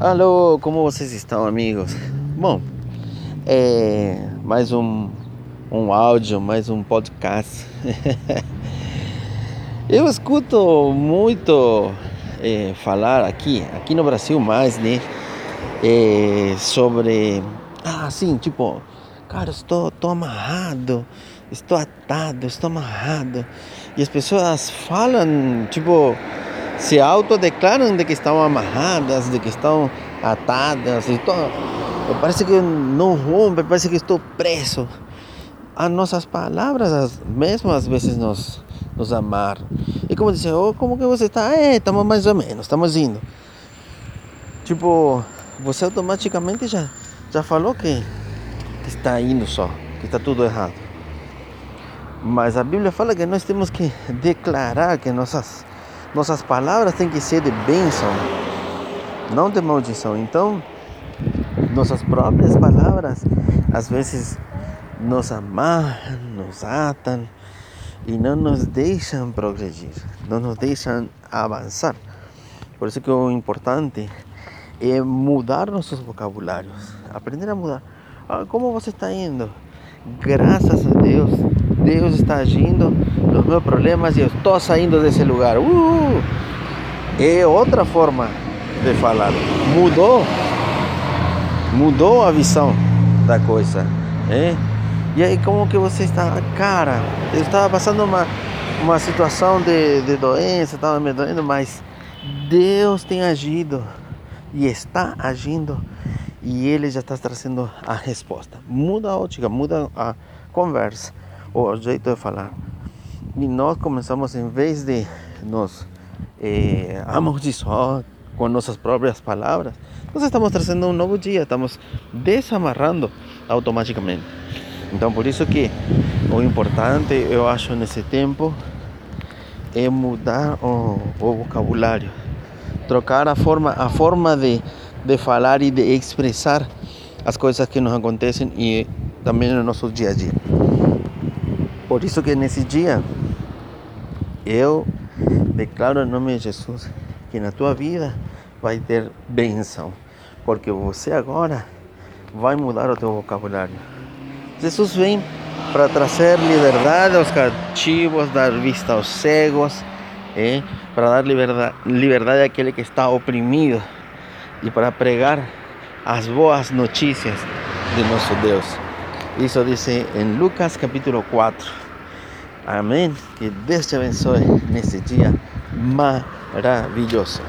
Alô, como vocês estão, amigos? Bom, é mais um, um áudio, mais um podcast. Eu escuto muito é, falar aqui, aqui no Brasil mais, né? É, sobre, ah, sim, tipo, cara, estou, estou amarrado, estou atado, estou amarrado. E as pessoas falam, tipo, se autodeclaram de que estão amarradas, de que estão atadas. Estou, parece que não rompe, parece que estou preso. As nossas palavras, as mesmas vezes nos, nos amarram. E como dizer, oh, como que você está? É, estamos mais ou menos, estamos indo. Tipo, você automaticamente já, já falou que está indo só, que está tudo errado. Mas a Bíblia fala que nós temos que declarar que nossas nossas palavras têm que ser de bênção, não de maldição. Então, nossas próprias palavras às vezes nos amarram, nos atam e não nos deixam progredir, não nos deixam avançar. Por isso que o importante é mudar nossos vocabulários, aprender a mudar. Ah, como você está indo? Graças a Deus, Deus está agindo nos meus problemas e eu estou saindo desse lugar. Uh, é outra forma de falar. Mudou, mudou a visão da coisa. É? E aí como que você está? Cara, eu estava passando uma, uma situação de, de doença, estava me doendo, mas Deus tem agido e está agindo e Ele já está trazendo a resposta. Muda a ótica, muda a conversa o jeito de falar. E nós começamos, em vez de nos eh, amaldiçoar com nossas próprias palavras, nós estamos trazendo um novo dia, estamos desamarrando automaticamente. Então, por isso que o importante, eu acho, nesse tempo, é mudar o, o vocabulário, trocar a forma, a forma de, de falar e de expressar as coisas que nos acontecem e também no nosso dia a dia. Por isso que nesse dia eu declaro em nome de Jesus que na tua vida vai ter bênção, porque você agora vai mudar o teu vocabulário. Jesus vem para trazer liberdade aos cativos, dar vista aos cegos, eh? para dar liberdade, liberdade àquele que está oprimido e para pregar as boas notícias de nosso Deus. Isso diz em Lucas capítulo 4. Amém. Que Deus te abençoe nesse dia maravilhoso.